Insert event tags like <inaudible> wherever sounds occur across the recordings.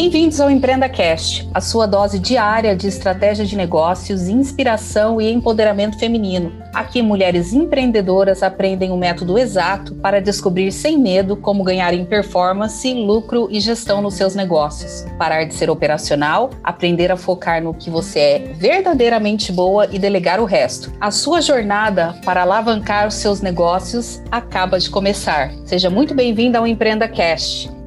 Bem-vindos ao Empreenda Cast, a sua dose diária de estratégia de negócios, inspiração e empoderamento feminino. Aqui, mulheres empreendedoras aprendem o método exato para descobrir sem medo como ganhar em performance, lucro e gestão nos seus negócios. Parar de ser operacional, aprender a focar no que você é verdadeiramente boa e delegar o resto. A sua jornada para alavancar os seus negócios acaba de começar. Seja muito bem-vinda ao Empreenda Cast.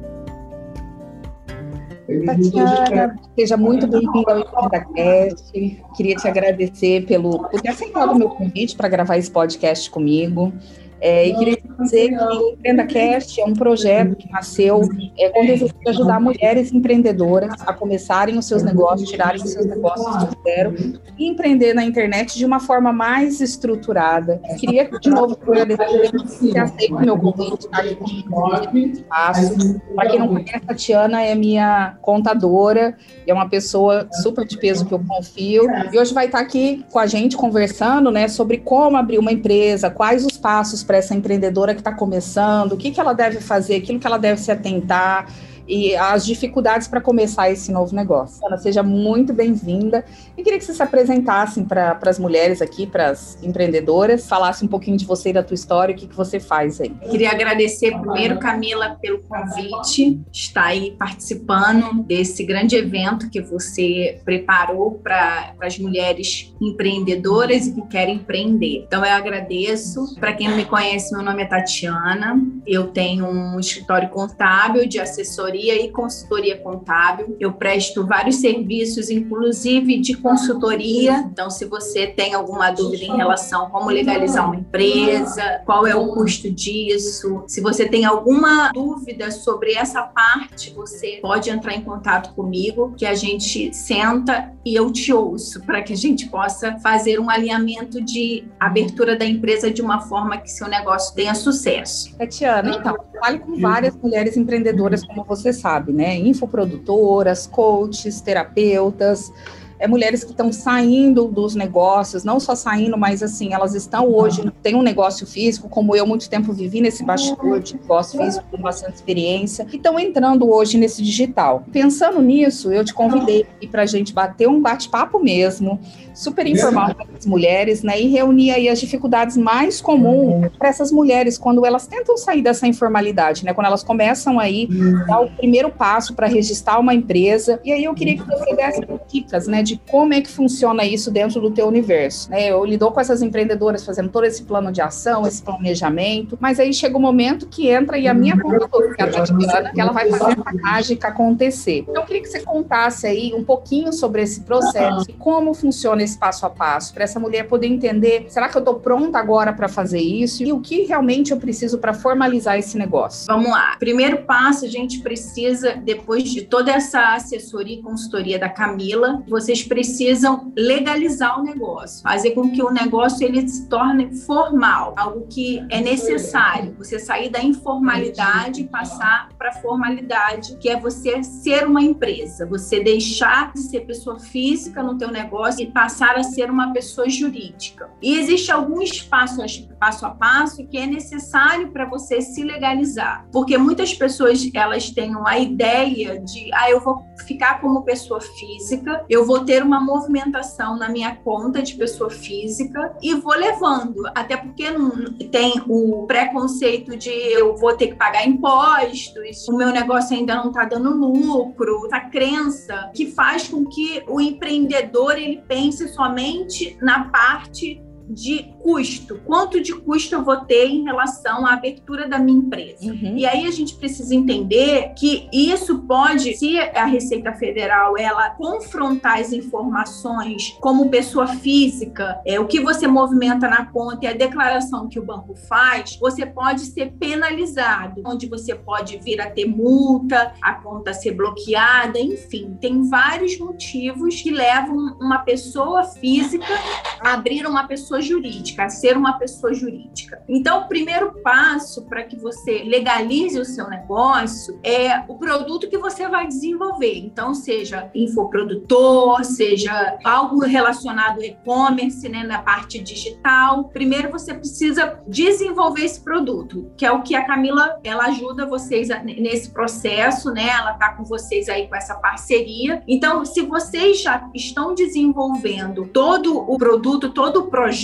Tatiana, seja muito bem-vinda ao Instacast. Queria te agradecer pelo, por ter aceitado o meu convite para gravar esse podcast comigo. É, e queria dizer que o Empreenda Cast é um projeto que nasceu é, com o desejo de ajudar mulheres empreendedoras a começarem os seus negócios, tirarem os seus negócios do zero e empreender na internet de uma forma mais estruturada. Queria, de novo, agradecer que aceita o meu convite, tá? espaço. Para quem não conhece, a Tatiana é minha contadora, é uma pessoa super de peso que eu confio. E hoje vai estar aqui com a gente conversando né, sobre como abrir uma empresa, quais os passos para essa empreendedora que está começando, o que, que ela deve fazer, aquilo que ela deve se atentar e as dificuldades para começar esse novo negócio. Ana, seja muito bem-vinda. E queria que você se apresentasse para as mulheres aqui, para as empreendedoras, falasse um pouquinho de você e da tua história, o que, que você faz aí. Queria agradecer primeiro, Camila, pelo convite, estar aí participando desse grande evento que você preparou para as mulheres empreendedoras e que querem empreender. Então, eu agradeço. Para quem não me conhece, meu nome é Tatiana. Eu tenho um escritório contábil de assessoria e consultoria contábil. Eu presto vários serviços, inclusive de consultoria. Então, se você tem alguma dúvida em relação a como legalizar uma empresa, qual é o custo disso, se você tem alguma dúvida sobre essa parte, você pode entrar em contato comigo, que a gente senta e eu te ouço para que a gente possa fazer um alinhamento de abertura da empresa de uma forma que seu negócio tenha sucesso. Tatiana, então, fale com várias mulheres empreendedoras como você você sabe, né? Infoprodutoras, coaches, terapeutas, é, mulheres que estão saindo dos negócios, não só saindo, mas assim, elas estão hoje, tem um negócio físico, como eu muito tempo vivi nesse bastidor de negócio físico, com bastante experiência, e estão entrando hoje nesse digital. Pensando nisso, eu te convidei para a gente bater um bate-papo mesmo, super informal para as mulheres, né, e reunir aí as dificuldades mais comuns para essas mulheres quando elas tentam sair dessa informalidade, né, quando elas começam aí dar o primeiro passo para registrar uma empresa. E aí eu queria que você desse dicas, né, de de como é que funciona isso dentro do teu universo. Né? Eu lido com essas empreendedoras fazendo todo esse plano de ação, esse planejamento, mas aí chega o um momento que entra e a minha consultora, que é a Tatiana, que ela vai fazer a mágica acontecer. Então, eu queria que você contasse aí um pouquinho sobre esse processo e como funciona esse passo a passo, para essa mulher poder entender, será que eu estou pronta agora para fazer isso? E o que realmente eu preciso para formalizar esse negócio? Vamos lá. Primeiro passo, a gente precisa, depois de toda essa assessoria e consultoria da Camila, vocês precisam legalizar o negócio, fazer com que o negócio ele se torne formal, algo que é necessário. Você sair da informalidade e passar para a formalidade, que é você ser uma empresa, você deixar de ser pessoa física no teu negócio e passar a ser uma pessoa jurídica. E existe alguns passos passo a passo que é necessário para você se legalizar, porque muitas pessoas elas têm a ideia de, ah, eu vou ficar como pessoa física, eu vou ter ter uma movimentação na minha conta de pessoa física e vou levando, até porque não tem o preconceito de eu vou ter que pagar impostos, o meu negócio ainda não está dando lucro, essa crença que faz com que o empreendedor ele pense somente na parte de custo, quanto de custo eu vou ter em relação à abertura da minha empresa. Uhum. E aí a gente precisa entender que isso pode, se a Receita Federal ela confrontar as informações como pessoa física, é o que você movimenta na conta e a declaração que o banco faz, você pode ser penalizado, onde você pode vir a ter multa, a conta ser bloqueada, enfim, tem vários motivos que levam uma pessoa física a abrir uma pessoa pessoa jurídica, a ser uma pessoa jurídica. Então, o primeiro passo para que você legalize o seu negócio é o produto que você vai desenvolver. Então, seja infoprodutor, seja algo relacionado ao e-commerce, né, na parte digital. Primeiro, você precisa desenvolver esse produto, que é o que a Camila ela ajuda vocês nesse processo, né? Ela está com vocês aí com essa parceria. Então, se vocês já estão desenvolvendo todo o produto, todo o projeto,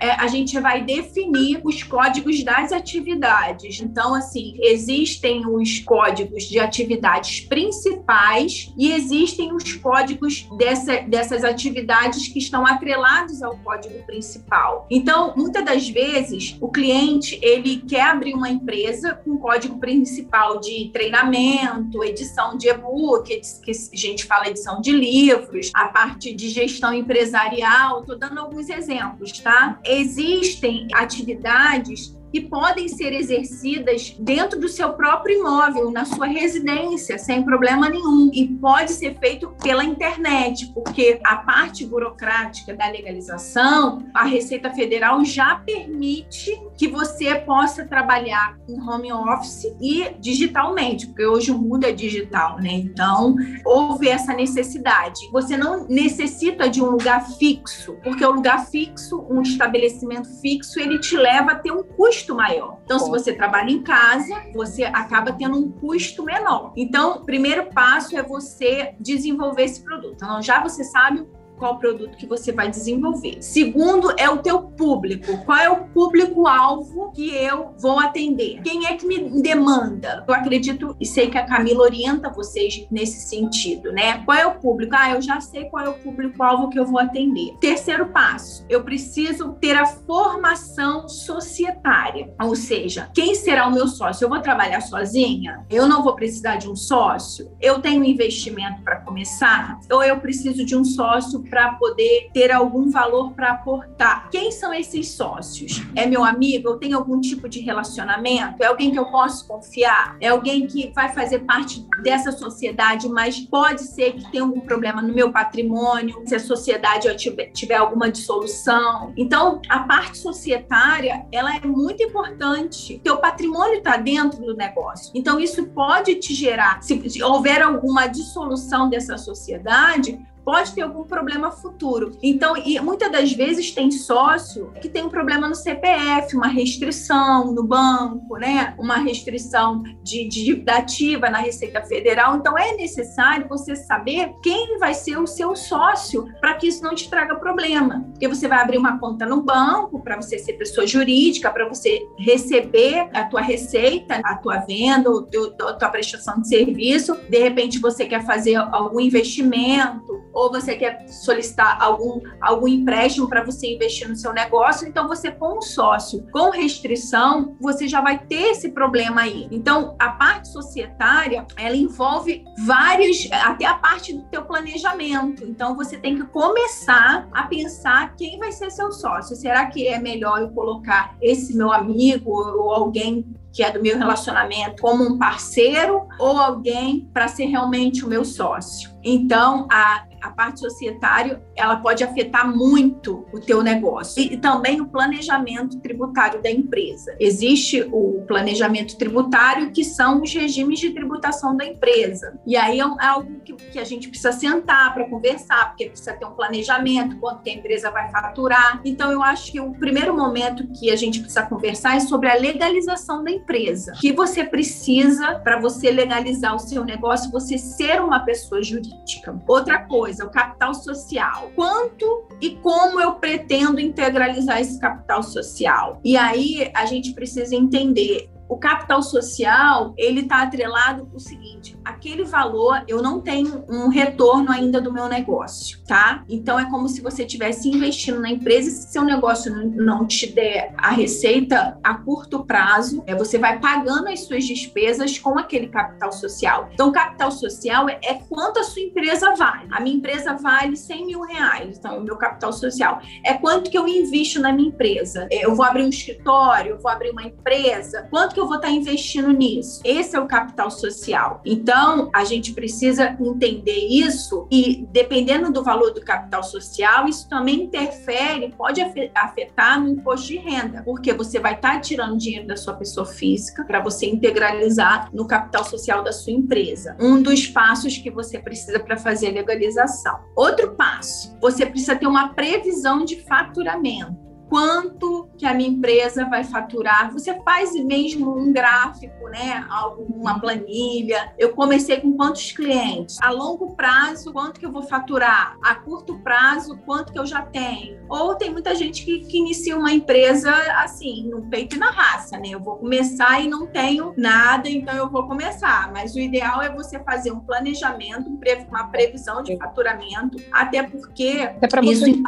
é, a gente vai definir os códigos das atividades. Então, assim, existem os códigos de atividades principais e existem os códigos dessa, dessas atividades que estão atrelados ao código principal. Então, muitas das vezes, o cliente ele quer abrir uma empresa com código principal de treinamento, edição de e-book, que a gente fala edição de livros, a parte de gestão empresarial, estou dando alguns exemplos, tá? Existem atividades que podem ser exercidas dentro do seu próprio imóvel, na sua residência, sem problema nenhum. E pode ser feito pela internet, porque a parte burocrática da legalização, a Receita Federal já permite que você possa trabalhar em home office e digitalmente, porque hoje o mundo é digital, né? Então, houve essa necessidade. Você não necessita de um lugar fixo, porque o lugar fixo, um estabelecimento fixo, ele te leva a ter um custo maior. Então, se você trabalha em casa, você acaba tendo um custo menor. Então, o primeiro passo é você desenvolver esse produto. Então, já você sabe qual produto que você vai desenvolver. Segundo é o teu público. Qual é o público-alvo que eu vou atender? Quem é que me demanda? Eu acredito e sei que a Camila orienta vocês nesse sentido, né? Qual é o público? Ah, eu já sei qual é o público-alvo que eu vou atender. Terceiro passo, eu preciso ter a formação societária. Ou seja, quem será o meu sócio? Eu vou trabalhar sozinha? Eu não vou precisar de um sócio? Eu tenho investimento para começar? Ou eu preciso de um sócio para poder ter algum valor para aportar. Quem são esses sócios? É meu amigo? Eu tenho algum tipo de relacionamento? É alguém que eu posso confiar? É alguém que vai fazer parte dessa sociedade, mas pode ser que tenha algum problema no meu patrimônio, se a sociedade tiver, tiver alguma dissolução. Então, a parte societária, ela é muito importante. Teu patrimônio está dentro do negócio. Então, isso pode te gerar, se, se houver alguma dissolução dessa sociedade, pode ter algum problema futuro. Então, e muitas das vezes tem sócio que tem um problema no CPF, uma restrição no banco, né? Uma restrição de, dívida ativa na Receita Federal. Então, é necessário você saber quem vai ser o seu sócio para que isso não te traga problema. Porque você vai abrir uma conta no banco para você ser pessoa jurídica, para você receber a tua receita, a tua venda, a tua prestação de serviço. De repente, você quer fazer algum investimento ou você quer solicitar algum, algum empréstimo para você investir no seu negócio, então você com um sócio com restrição, você já vai ter esse problema aí. Então, a parte societária, ela envolve vários, até a parte do teu planejamento. Então, você tem que começar a pensar quem vai ser seu sócio. Será que é melhor eu colocar esse meu amigo ou alguém que é do meu relacionamento, como um parceiro ou alguém para ser realmente o meu sócio? Então, a a parte societária, ela pode afetar muito o teu negócio. E, também o planejamento tributário da empresa. Existe o planejamento tributário, que são os regimes de tributação da empresa. E aí é, é algo que, que a gente precisa sentar para conversar, porque precisa ter um planejamento, quanto que a empresa vai faturar. Então, eu acho que o primeiro momento que a gente precisa conversar é sobre a legalização da empresa. O que você precisa para você legalizar o seu negócio, você ser uma pessoa jurídica. Outra coisa, coisa, o capital social. Quanto e como eu pretendo integralizar esse capital social? E aí a gente precisa entender o capital social, ele está atrelado o seguinte, aquele valor eu não tenho um retorno ainda do meu negócio, tá? Então é como se você estivesse investindo na empresa e se seu negócio não te der a receita a curto prazo, é, você vai pagando as suas despesas com aquele capital social. Então, capital social é, é quanto a sua empresa vale. A minha empresa vale 100 mil reais, então o meu capital social é quanto que eu invisto na minha empresa. É, eu vou abrir um escritório, eu vou abrir uma empresa, quanto que que eu vou estar investindo nisso? Esse é o capital social. Então, a gente precisa entender isso e, dependendo do valor do capital social, isso também interfere, pode afetar no imposto de renda, porque você vai estar tirando dinheiro da sua pessoa física para você integralizar no capital social da sua empresa. Um dos passos que você precisa para fazer legalização. Outro passo, você precisa ter uma previsão de faturamento quanto que a minha empresa vai faturar. Você faz mesmo um gráfico, né? Uma planilha. Eu comecei com quantos clientes? A longo prazo, quanto que eu vou faturar? A curto prazo, quanto que eu já tenho? Ou tem muita gente que, que inicia uma empresa assim, no peito e na raça, né? Eu vou começar e não tenho nada, então eu vou começar. Mas o ideal é você fazer um planejamento, uma previsão de faturamento, até porque até para você isso...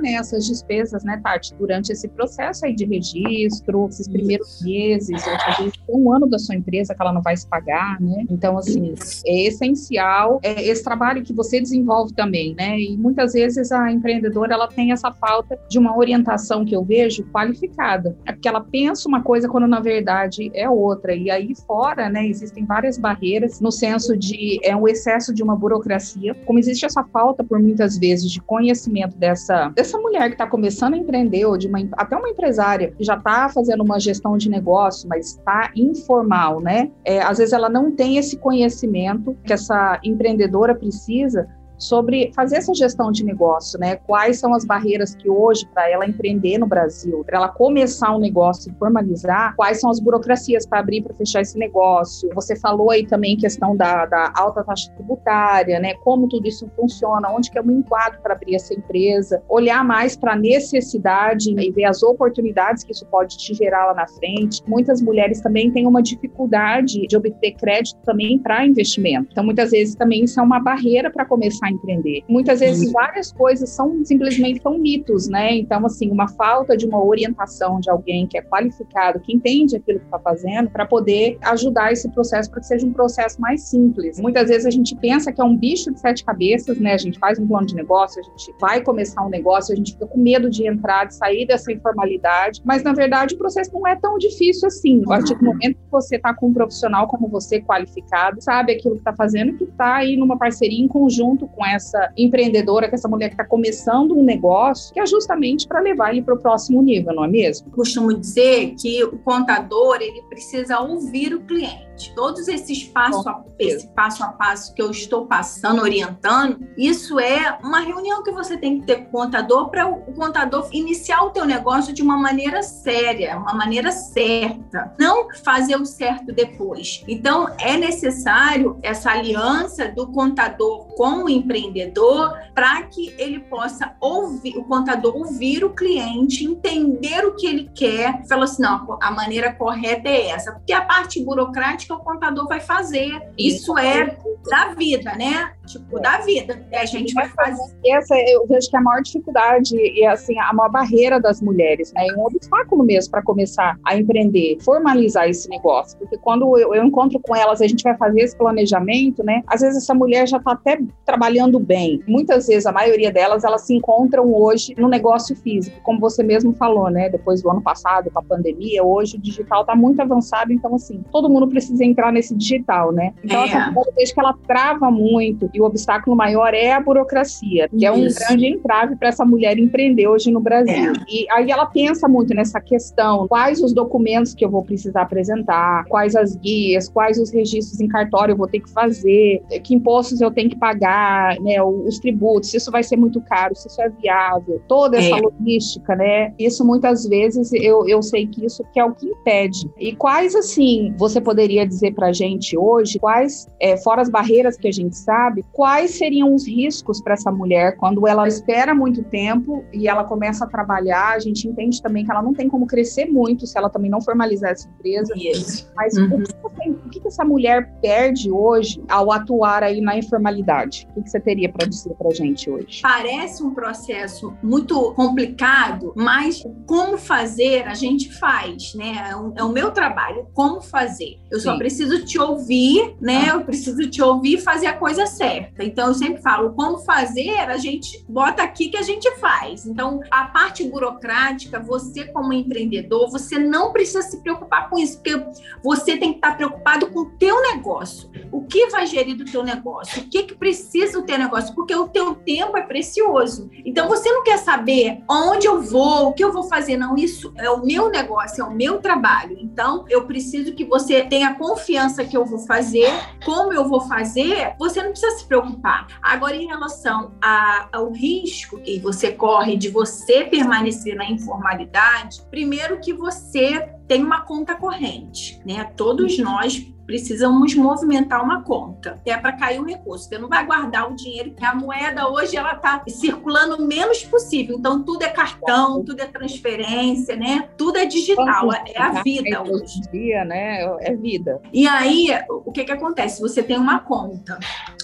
nessas despesas, né, Tati? Durante esse processo aí de registro, esses primeiros meses, às vezes um ano da sua empresa que ela não vai se pagar, né? Então, assim, é essencial é esse trabalho que você desenvolve também, né? E muitas vezes a empreendedora, ela tem essa falta de uma orientação que eu vejo qualificada. É porque ela pensa uma coisa quando na verdade é outra. E aí fora, né, existem várias barreiras no senso de é um excesso de uma burocracia, como existe essa falta por muitas vezes de conhecimento dessa dessa mulher que está começando a empreender de uma, até uma empresária que já está fazendo uma gestão de negócio, mas está informal, né? É, às vezes ela não tem esse conhecimento que essa empreendedora precisa sobre fazer essa gestão de negócio, né? Quais são as barreiras que hoje, para ela empreender no Brasil, para ela começar um negócio e formalizar, quais são as burocracias para abrir para fechar esse negócio? Você falou aí também questão da, da, alta taxa tributária, né? Como tudo isso funciona, onde que é o enquadro para abrir essa empresa, olhar mais para a necessidade e ver as oportunidades que isso pode te gerar lá na frente. Muitas mulheres também têm uma dificuldade de obter crédito também para investimento. Então, muitas vezes também isso é uma barreira para começar a empreender. Muitas vezes várias coisas são simplesmente são mitos, né? Então, assim, uma falta de uma orientação de alguém que é qualificado, que entende aquilo que está fazendo, para poder ajudar esse processo para que seja um processo mais simples. Muitas vezes a gente pensa que é um bicho de sete cabeças, né? A gente faz um plano de negócio, a gente vai começar um negócio, a gente fica com medo de entrar, de sair dessa informalidade, mas na verdade o processo não é tão difícil assim. A partir do momento que você está com um profissional como você, qualificado, sabe aquilo que está fazendo, que está aí numa parceria em conjunto com essa empreendedora, com essa mulher que está começando um negócio, que é justamente para levar ele para o próximo nível, não é mesmo? Costumo dizer que o contador ele precisa ouvir o cliente. Todos esses passo a, esse passo a passo que eu estou passando, orientando, isso é uma reunião que você tem que ter com o contador para o contador iniciar o teu negócio de uma maneira séria, uma maneira certa, não fazer o certo depois. Então é necessário essa aliança do contador com o empreendedor para que ele possa ouvir o contador ouvir o cliente, entender o que ele quer, falar assim, não, a maneira correta é essa, porque a parte burocrática que o contador vai fazer. Isso é da vida, né? Tipo, da vida. E a gente vai fazer. Essa eu vejo que é a maior dificuldade e assim, a maior barreira das mulheres, né? É um obstáculo mesmo para começar a empreender, formalizar esse negócio. Porque quando eu, eu encontro com elas, a gente vai fazer esse planejamento, né? Às vezes essa mulher já está até trabalhando bem. Muitas vezes, a maioria delas, elas se encontram hoje no negócio físico, como você mesmo falou, né? Depois do ano passado, com a pandemia, hoje o digital está muito avançado, então assim, todo mundo precisa precisa entrar nesse digital, né? Então, é. essa vejo que ela trava muito e o obstáculo maior é a burocracia, que Isso. é um grande entrave para essa mulher empreender hoje no Brasil. É. E aí ela pensa muito nessa questão: quais os documentos que eu vou precisar apresentar, quais as guias, quais os registros em cartório eu vou ter que fazer, que impostos eu tenho que pagar, né? Os tributos, se isso vai ser muito caro, se isso é viável, toda essa é. logística, né? Isso muitas vezes eu, eu sei que isso que é o que impede. E quais, assim, você poderia dizer para a gente hoje quais, é, fora as barreiras que a gente sabe, quais seriam os riscos para essa mulher quando ela espera muito tempo e ela começa a trabalhar? A gente entende também que ela não tem como crescer muito se ela também não formalizar essa empresa. Isso. Mas uhum. o, que o, que essa mulher perde hoje ao atuar aí na informalidade? O que você teria para dizer para a gente hoje? Parece um processo muito complicado, mas como fazer a gente faz, né? É o, é o meu trabalho, como fazer. Eu só só preciso te ouvir, né? Eu preciso te ouvir e fazer a coisa certa. Então, eu sempre falo, como fazer, a gente bota aqui que a gente faz. Então, a parte burocrática, você como empreendedor, você não precisa se preocupar com isso, porque você tem que estar preocupado com o teu negócio. O que vai gerir do teu negócio? O que, que precisa do teu negócio? Porque o teu tempo é precioso. Então, você não quer saber onde eu vou, o que eu vou fazer. Não, isso é o meu negócio, é o meu trabalho. Então, eu preciso que você tenha confiança que eu vou fazer, como eu vou fazer, você não precisa se preocupar. Agora, em relação a, ao risco que você corre de você permanecer na informalidade, primeiro que você tem uma conta corrente, né? Todos nós precisamos movimentar uma conta, é para cair o recurso. Você não vai guardar o dinheiro, que a moeda hoje ela está circulando o menos possível. Então tudo é cartão, tudo é transferência, né? Tudo é digital, é a vida hoje. dia, né? É vida. E aí, o que que acontece? Você tem uma conta.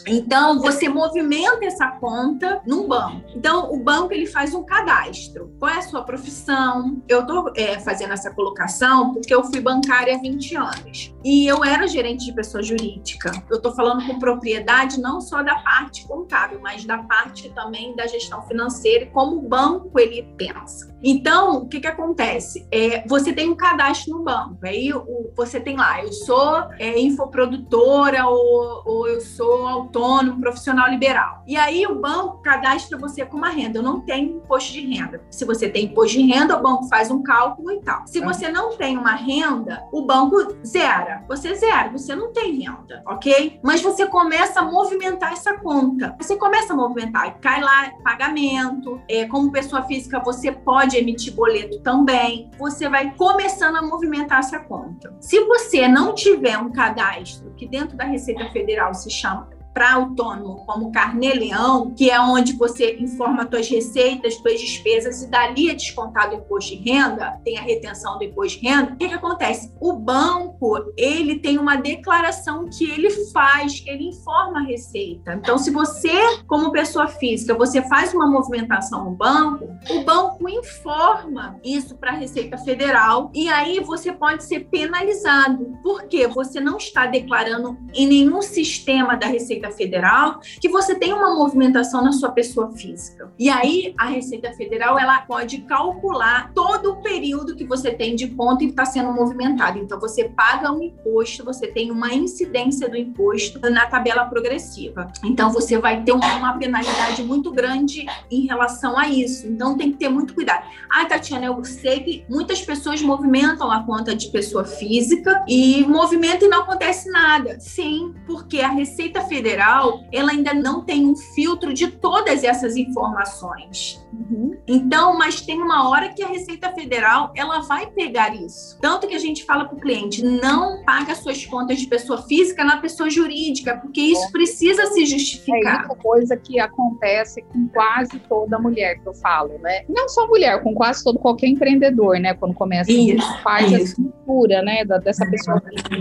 Então, você movimenta essa conta num banco. Então, o banco ele faz um cadastro. Qual é a sua profissão? Eu estou é, fazendo essa colocação porque eu fui bancária há 20 anos. E eu era gerente de pessoa jurídica. Eu estou falando com propriedade não só da parte contábil, mas da parte também da gestão financeira e como o banco ele pensa. Então, o que, que acontece? É, você tem um cadastro no banco. Aí o, você tem lá, eu sou é, infoprodutora ou, ou eu sou autônomo, profissional liberal. E aí o banco cadastra você com uma renda. Eu não tenho imposto de renda. Se você tem imposto de renda, o banco faz um cálculo e tal. Se você não tem uma renda, o banco zera. Você zera, você não tem renda, ok? Mas você começa a movimentar essa conta. Você começa a movimentar, cai lá pagamento. É, como pessoa física, você pode emitir boleto também. Você vai começando a movimentar essa conta. Se você não tiver um cadastro que dentro da Receita Federal se chama para autônomo como carnê-leão, que é onde você informa suas receitas, suas despesas e dali é descontado o imposto de renda, tem a retenção do imposto de renda, o que, que acontece? O banco, ele tem uma declaração que ele faz, que ele informa a receita. Então, se você, como pessoa física, você faz uma movimentação no banco, o banco informa isso para a Receita Federal e aí você pode ser penalizado, porque você não está declarando em nenhum sistema da Receita Receita Federal que você tem uma movimentação na sua pessoa física. E aí a Receita Federal ela pode calcular todo o período que você tem de conta e está sendo movimentado. Então você paga um imposto, você tem uma incidência do imposto na tabela progressiva. Então você vai ter uma penalidade muito grande em relação a isso. Então tem que ter muito cuidado. Ah, Tatiana, eu sei que muitas pessoas movimentam a conta de pessoa física e movimento e não acontece nada. Sim, porque a Receita Federal Ela ainda não tem um filtro de todas essas informações. Uhum. Então, mas tem uma hora que a Receita Federal ela vai pegar isso. Tanto que a gente fala para o cliente, não paga suas contas de pessoa física na pessoa jurídica, porque isso é. precisa se justificar. É uma coisa que acontece com quase toda mulher que eu falo, né? Não só mulher, com quase todo qualquer empreendedor, né? Quando começa isso, faz isso. a estrutura, né, da, dessa pessoa física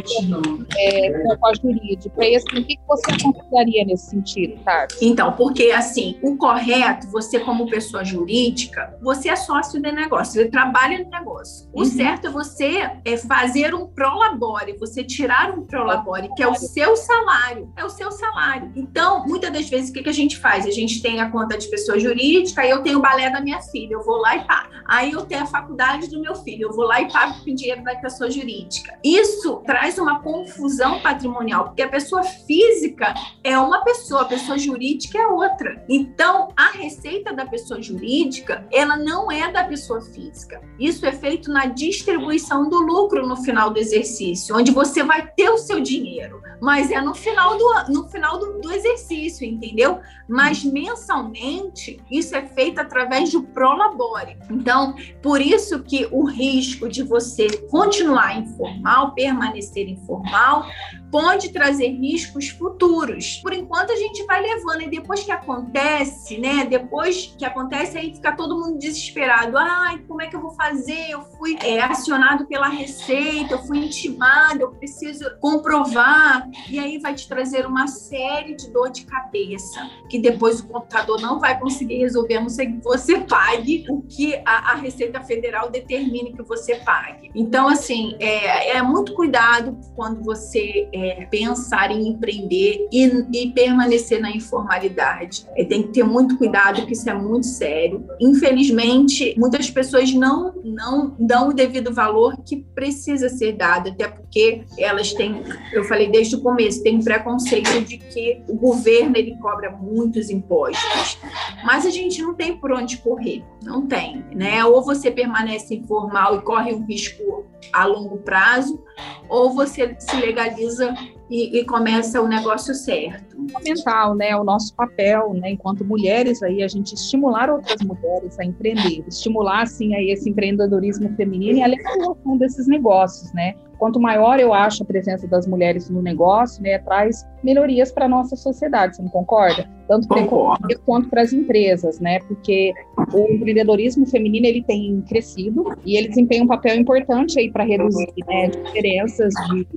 é, com a jurídica. E assim, o que, que você consideraria nesse sentido, Tati? Então, porque assim, o correto, você como pessoa jurídica, você é sócio do negócio, você trabalha no negócio. O uhum. certo é você é fazer um prolabore, você tirar um prolabore, que é o seu salário, é o seu salário. Então, muitas das vezes, o que, que a gente faz? A gente tem a conta de pessoa jurídica, aí eu tenho o balé da minha filha, eu vou lá e pago. Aí eu tenho a faculdade do meu filho, eu vou lá e pago com dinheiro da pessoa jurídica. Isso traz uma confusão patrimonial, porque a pessoa física é uma pessoa, a pessoa jurídica é outra. Então, a receita da pessoa jurídica, ela não é da pessoa física. Isso é feito na distribuição do lucro no final do exercício, onde você vai ter o seu dinheiro, mas é no final do, no final do, do exercício, entendeu? Mas mensalmente, isso é feito através do prolabore. Então, por isso que o risco de você continuar informal, permanecer informal, pode trazer riscos futuros. Por enquanto a gente vai levando e depois que acontece, né? Depois que acontece aí fica todo mundo desesperado. Ai, como é que eu vou fazer? Eu fui é, acionado pela Receita, eu fui intimado, eu preciso comprovar. E aí vai te trazer uma série de dor de cabeça que depois o computador não vai conseguir resolver, a não ser que você pague o que a, a Receita Federal determine que você pague. Então, assim, é, é muito cuidado quando você é, pensar em empreender e, e, permanecer na informalidade. É, tem que ter muito cuidado, porque isso é muito sério. Infelizmente, muitas pessoas não, não dão o devido valor que precisa ser dado, até porque elas têm, eu falei desde o começo, tem preconceito de que o governo ele cobra muitos impostos. Mas a gente não tem por onde correr, não tem, né? Ou você permanece informal e corre um risco a longo prazo, ou você se legaliza e, e, começa o negócio certo. Fundamental, né? O nosso papel, né? Enquanto mulheres aí, a gente estimular outras mulheres a empreender, estimular assim aí esse empreendedorismo feminino e a legalização desses negócios, né? Quanto maior eu acho a presença das mulheres no negócio, né, traz melhorias para a nossa sociedade, você não concorda? Tanto para economia quanto para as empresas, né? Porque o empreendedorismo feminino ele tem crescido e ele desempenha um papel importante aí para reduzir né, diferenças de,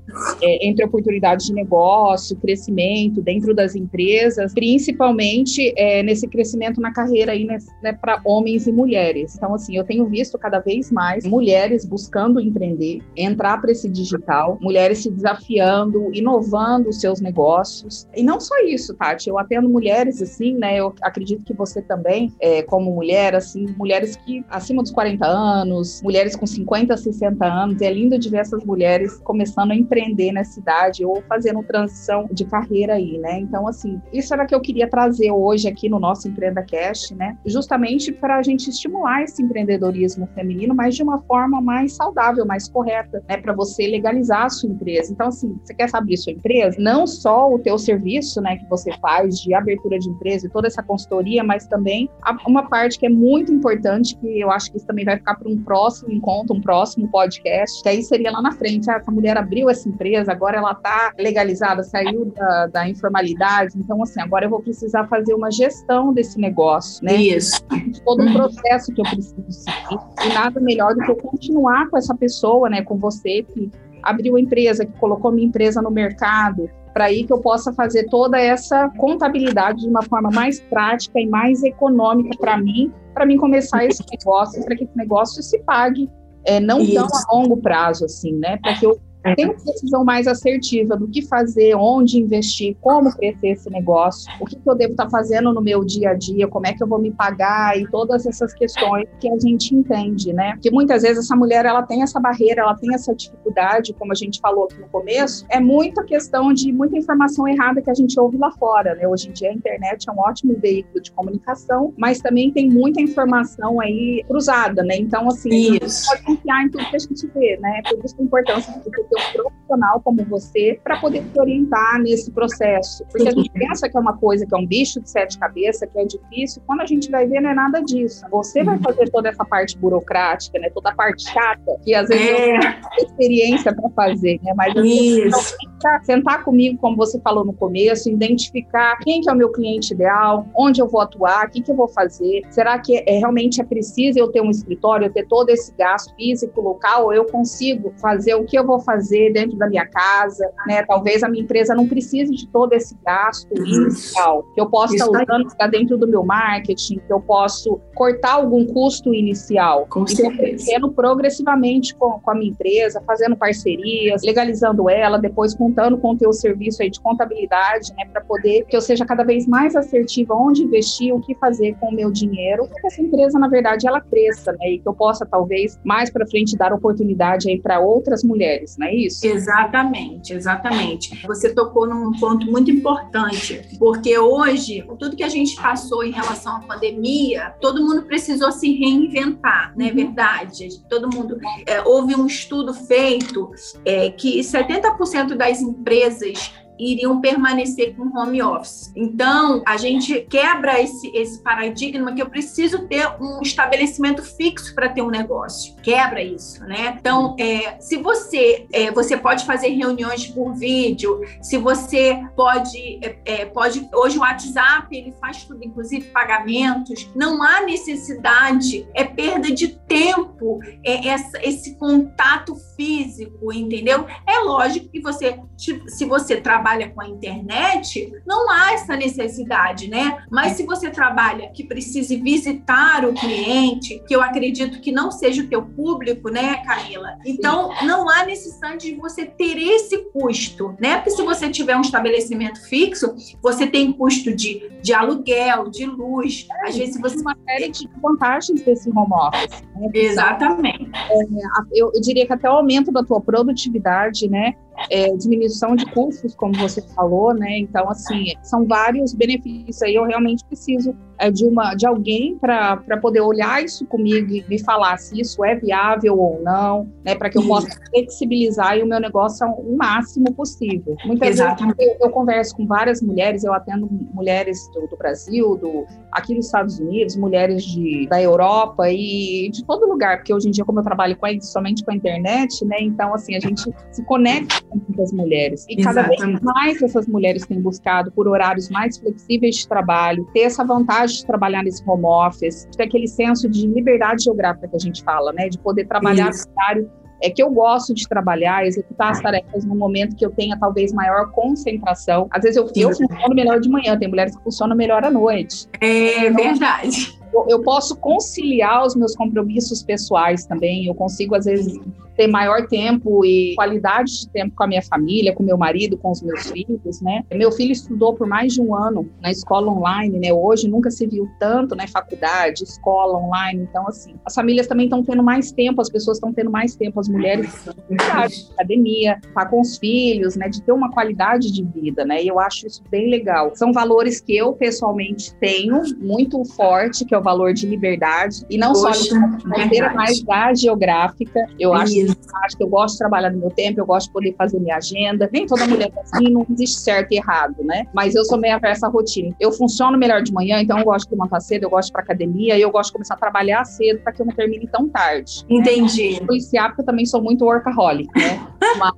é, entre oportunidades de negócio, crescimento dentro das empresas, principalmente é, nesse crescimento na carreira aí né, né para homens e mulheres. Então, assim, eu tenho visto cada vez mais mulheres buscando empreender, entrar para esse digital, mulheres se desafiando, inovando os seus negócios. E não só isso, Tati, eu atendo mulheres assim, né? Eu acredito que você também, é, como mulher, assim, mulheres que acima dos 40 anos, mulheres com 50, 60 anos, é lindo de ver essas mulheres começando a empreender nessa idade ou fazendo transição de carreira aí, né? Então, assim, isso era que eu queria trazer hoje aqui no nosso Empreenda Cast, né? Justamente para a gente estimular esse empreendedorismo feminino, mas de uma forma mais saudável, mais correta, né? Para você você legalizar a sua empresa. Então, assim, você quer abrir sua empresa, não só o teu serviço, né, que você faz de abertura de empresa e toda essa consultoria, mas também uma parte que é muito importante, que eu acho que isso também vai ficar para um próximo encontro, um próximo podcast, que aí seria lá na frente, ah, essa mulher abriu essa empresa, agora ela está legalizada, saiu da, da, informalidade, então, assim, agora eu vou precisar fazer uma gestão desse negócio, né? Isso. Todo um processo que eu preciso seguir, e nada melhor do que eu continuar com essa pessoa, né, com você, que abriu a empresa, que colocou minha empresa no mercado, para aí que eu possa fazer toda essa contabilidade de uma forma mais prática e mais econômica para mim, para mim começar esse negócio, para que esse negócio se pague é, não Isso. tão a longo prazo, assim, né? Para que eu tem uma decisão mais assertiva do que fazer, onde investir, como crescer esse negócio, o que, eu devo estar fazendo no meu dia a dia, como é que eu vou me pagar e todas essas questões que a gente entende, né? Porque muitas vezes essa mulher ela tem essa barreira, ela tem essa dificuldade, como a gente falou aqui no começo, é muita questão de muita informação errada que a gente ouve lá fora, né? Hoje em dia a internet é um ótimo veículo de comunicação, mas também tem muita informação aí cruzada, né? Então, assim, isso. a gente pode confiar em tudo que a gente vê, né? Por isso a importância de ter ter um profissional como você para poder te orientar nesse processo. Porque a gente pensa que é uma coisa, que é um bicho de sete cabeças, que é difícil, quando a gente vai ver, não é nada disso. Você vai fazer toda essa parte burocrática, né? Toda a parte chata, que às vezes é. não tem experiência para fazer, né? Mas Isso. sentar comigo, como você falou no começo, identificar quem que é o meu cliente ideal, onde eu vou atuar, o que, que eu vou fazer. Será que é, realmente é preciso eu ter um escritório, eu ter todo esse gasto físico local, ou eu consigo fazer o que eu vou fazer dentro da minha casa, né? Talvez a minha empresa não precise de todo esse gasto inicial, que eu possa estar usando para dentro do meu marketing, que eu posso cortar algum custo inicial. Com e crescendo progressivamente com, com, a minha empresa, fazendo parcerias, legalizando ela, depois contando com o teu serviço aí de contabilidade, né? Para poder que eu seja cada vez mais assertiva onde investir, o que fazer com o meu dinheiro, para que essa empresa, na verdade, ela cresça, né? E que eu possa, talvez, mais para frente dar oportunidade aí para outras mulheres, né? isso? Exatamente, exatamente. Você tocou num ponto muito importante, porque hoje, tudo que a gente passou em relação à pandemia, todo mundo precisou se reinventar, não é uhum. verdade? Todo mundo. É, houve um estudo feito é, que 70% das empresas iriam permanecer com home office. Então, a gente quebra esse, esse paradigma que eu preciso ter um estabelecimento fixo para ter um negócio. Quebra isso, né? Então, é, se você é, você pode fazer reuniões por vídeo, se você pode é, é pode hoje o WhatsApp ele faz tudo, inclusive pagamentos. Não há necessidade, é perda de tempo, é essa, esse contato físico, entendeu? É lógico que você se você trabalha com a internet, não há essa necessidade, né? Mas se você trabalha que precise visitar o cliente, que eu acredito que não seja o teu público, né, Camila? Então, não há necessidade de você ter esse custo, né? Porque se você tiver um estabelecimento fixo, você tem custo de, de aluguel, de luz, é, às vezes você... Uma série de vantagens desse home office. Né? Exatamente. É, eu, eu diria que até o aumento da tua produtividade, né? É, diminuição de custos, como você falou, né? Então, assim, são vários benefícios aí. Eu realmente preciso de uma de alguém para poder olhar isso comigo e me falar se isso é viável ou não, né? Para que eu possa flexibilizar o meu negócio o máximo possível. Muitas Exatamente. vezes eu, eu, converso com várias mulheres, eu atendo mulheres do, do, Brasil, do aqui nos Estados Unidos, mulheres de, da Europa e de todo lugar, porque hoje em dia, como eu trabalho com somente com a internet, né? Então, assim, a gente se conecta com muitas mulheres. E Exatamente. cada vez mais essas mulheres têm buscado por horários mais flexíveis de trabalho, ter essa vantagem de trabalhar nesse home office, ter aquele senso de liberdade geográfica que a gente fala, né? De poder trabalhar Isso. no horário é que eu gosto de trabalhar, executar as tarefas no momento que eu tenha talvez maior concentração. Às vezes eu, eu funciono melhor de manhã, tem mulheres que funcionam melhor à noite. É verdade. Eu, eu posso conciliar os meus compromissos pessoais também, eu consigo às vezes ter maior tempo e qualidade de tempo com a minha família, com meu marido, com os meus filhos, né? Meu filho estudou por mais de um ano na escola online, né? Hoje nunca se viu tanto, né? Faculdade, escola online, então assim, as famílias também estão tendo mais tempo, as pessoas estão tendo mais tempo, as mulheres academia, tá com os filhos, né? De ter uma qualidade de vida, né? E eu acho isso bem legal. São valores que eu pessoalmente tenho muito forte, que é o valor de liberdade e não Poxa, só de carteira, mas da geográfica. Eu acho acho que eu gosto de trabalhar no meu tempo, eu gosto de poder fazer minha agenda. Nem toda mulher é assim, não existe certo e errado, né? Mas eu sou meio aversa à rotina. Eu funciono melhor de manhã, então eu gosto de levantar cedo, eu gosto de ir pra academia, e eu gosto de começar a trabalhar cedo para que eu não termine tão tarde. Entendi. Né? Policiar, porque eu também sou muito workaholic, né?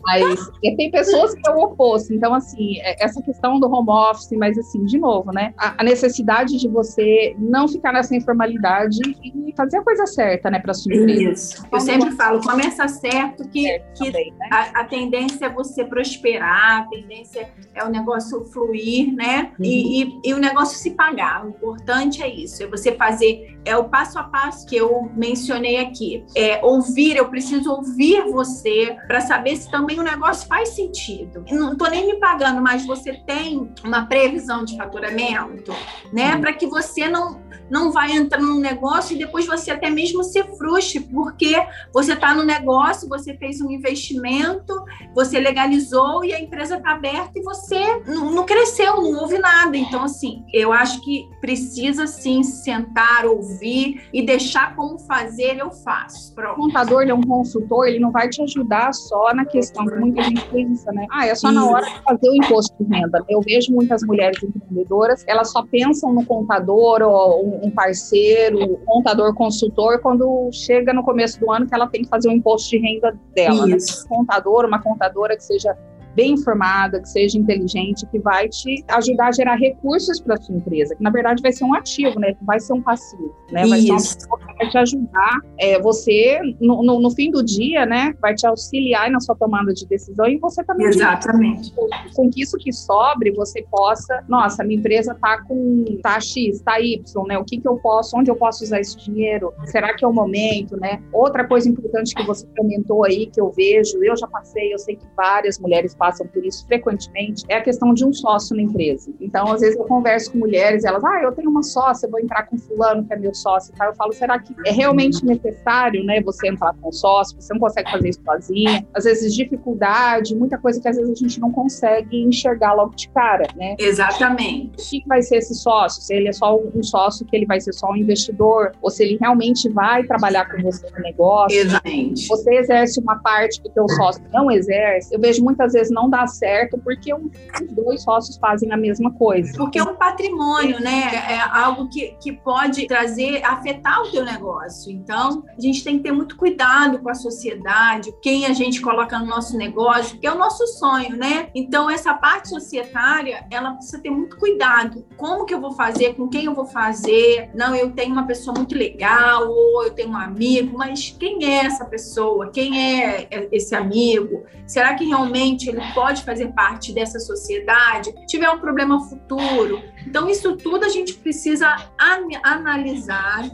Mas tem pessoas que é o oposto. Então, assim, é, essa questão do home office, mas assim, de novo, né? A, necessidade de você não ficar nessa informalidade e fazer a coisa certa, né, para sua empresa. Isso. Eu sempre falo, começa certo que, certo que também, né? a, a, tendência é você prosperar, a tendência é o negócio fluir, né? Uhum. E, e, e, o negócio se pagar. O importante é isso, é você fazer, é o passo a passo que eu mencionei aqui. É ouvir, eu preciso ouvir você para saber se também o negócio faz sentido. Não estou nem me pagando, mas você tem uma previsão de faturamento, né? Uhum. Para que você não não vai entrar num negócio e depois você até mesmo se frustre, porque você está no negócio, você fez um investimento, você legalizou e a empresa está aberta e você não, não, cresceu, não houve nada. Então, assim, eu acho que precisa sim sentar, ouvir e deixar como fazer, eu faço. Pronto. O contador, ele é um consultor, ele não vai te ajudar só na questão que muita gente pensa, né? Ah, é só na hora de fazer o imposto de renda. Eu vejo muitas mulheres empreendedoras, elas só pensam no contador ou um parceiro, contador, consultor, quando chega no começo do ano que ela tem que fazer o imposto de renda dela. Né? Um contador, uma contadora que seja bem informada, que seja inteligente, que vai te ajudar a gerar recursos para a sua empresa, que na verdade vai ser um ativo, né? Vai ser um passivo, né? Vai Isso. ser uma que vai te ajudar. É, você, no, no, no, fim do dia, né? Vai te auxiliar na sua tomada de decisão e você também. Exatamente. Com que isso que sobre, você possa, nossa, minha empresa tá com tá X, tá Y, né? O que que eu posso, onde eu posso usar esse dinheiro? Será que é o momento, né? Outra coisa importante que você comentou aí, que eu vejo, eu já passei, eu sei que várias mulheres passam passam por isso frequentemente, é a questão de um sócio na empresa. Então, às vezes eu converso com mulheres, elas, ah, eu tenho uma sócia, vou entrar com fulano que é meu sócio e tal. Eu falo, será que é realmente necessário, né, você entrar com sócio? Você não consegue fazer isso sozinha. Às vezes dificuldade, muita coisa que às vezes a gente não consegue enxergar logo de cara, né? Exatamente. O que vai ser esse sócio? Se ele é só um sócio que ele vai ser só um investidor, ou se ele realmente vai trabalhar com você no negócio. Exatamente. Você exerce uma parte que o teu sócio não exerce. Eu vejo muitas vezes não dá certo porque os dois sócios fazem a mesma coisa. Porque é um patrimônio, né? É algo que, que pode trazer, afetar o teu negócio. Então, a gente tem que ter muito cuidado com a sociedade, quem a gente coloca no nosso negócio, que é o nosso sonho, né? Então, essa parte societária, ela precisa ter muito cuidado. Como que eu vou fazer? Com quem eu vou fazer? Não, eu tenho uma pessoa muito legal, ou eu tenho um amigo, mas quem é essa pessoa? Quem é esse amigo? Será que realmente ele pode fazer parte dessa sociedade? Tiver um problema futuro? Então, isso tudo a gente precisa an analisar,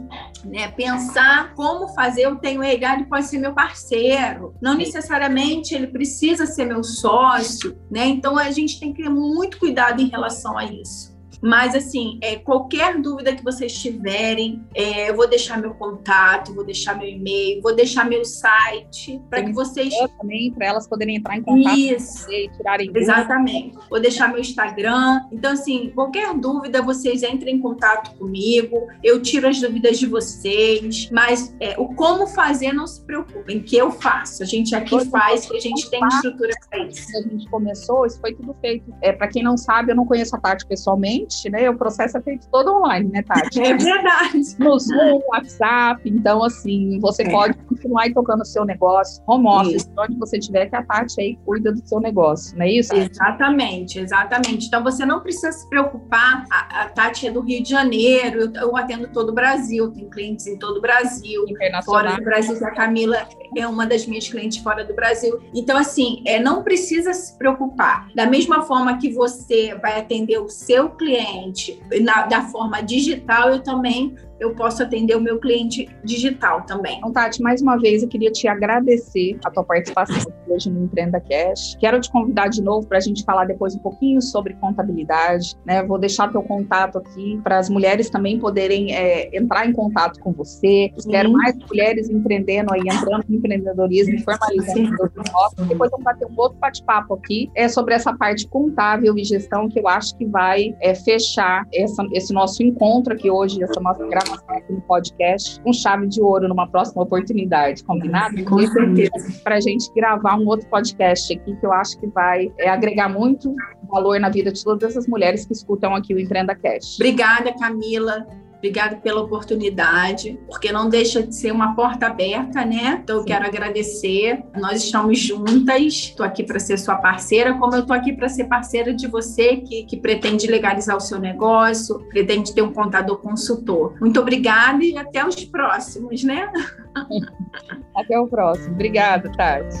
né? pensar como fazer. Eu tenho ele, ele pode ser meu parceiro, não necessariamente ele precisa ser meu sócio, né? Então, a gente tem que ter muito cuidado em relação a isso. Mas, assim, é, qualquer dúvida que vocês tiverem, é, eu vou deixar meu contato, vou deixar meu e-mail, vou deixar meu site, para que vocês. Também, para elas poderem entrar em contato Isso. e tirarem dúvidas. Exatamente. Vou deixar meu Instagram. Então, assim, qualquer dúvida, vocês entrem em contato comigo, eu tiro as dúvidas de vocês, mas é, o como fazer, não se preocupem, que eu faço. A gente aqui faz, que a gente tem estrutura para isso. A gente começou, isso foi tudo feito. É, para quem não sabe, eu não conheço a Tati pessoalmente né? O processo é feito todo online, né, Tati? É verdade. No Zoom, WhatsApp. Então, assim, você é. pode continuar tocando o seu negócio, home office, isso. onde você tiver, que a Tati aí cuida do seu negócio, não é isso? Exatamente, exatamente. Então, você não precisa se preocupar. A, a Tati é do Rio de Janeiro, eu, eu atendo todo o Brasil, tem clientes em todo o Brasil. Fora do Brasil, a Camila é uma das minhas clientes fora do Brasil. Então, assim, é, não precisa se preocupar. Da mesma forma que você vai atender o seu cliente na, da forma digital, eu também eu posso atender o meu cliente digital também. Então, Tati, mais uma vez eu queria te agradecer a tua participação hoje no Empreenda Cash. Quero te convidar de novo para a gente falar depois um pouquinho sobre contabilidade, né? Vou deixar teu contato aqui para as mulheres também poderem é, entrar em contato com você. Quero mais mulheres empreendendo aí, entrando no empreendedorismo, formalizando o negócio. Depois vamos bater um outro bate-papo aqui é sobre essa parte contábil e gestão que eu acho que vai é, fechar essa, esse nosso encontro aqui hoje, essa nossa gravação aqui no podcast com chave de ouro numa próxima oportunidade, combinado? Com certeza. Para a gente gravar um outro podcast aqui que eu acho que vai é, agregar muito valor na vida de todas essas mulheres que escutam aqui o Empreenda Cash. Obrigada, Camila. Obrigada pela oportunidade, porque não deixa de ser uma porta aberta, né? Então, eu quero agradecer. Nós estamos juntas. Estou aqui para ser sua parceira, como eu estou aqui para ser parceira de você que, que pretende legalizar o seu negócio, pretende ter um contador consultor. Muito obrigada e até os próximos, né? <laughs> Até o próximo. Obrigada, Tati.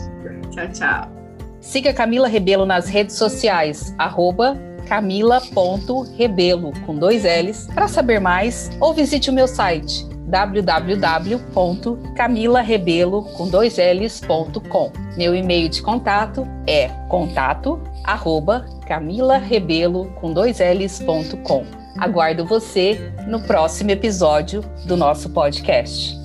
Tchau, tchau. Siga Camila Rebelo nas redes sociais, arroba camila.rebelo com dois L's. Para saber mais, ou visite o meu site www.camilarebelo com dois L's.com. Meu e-mail de contato é contato arroba camilarebelo com dois L's.com. Aguardo você no próximo episódio do nosso podcast.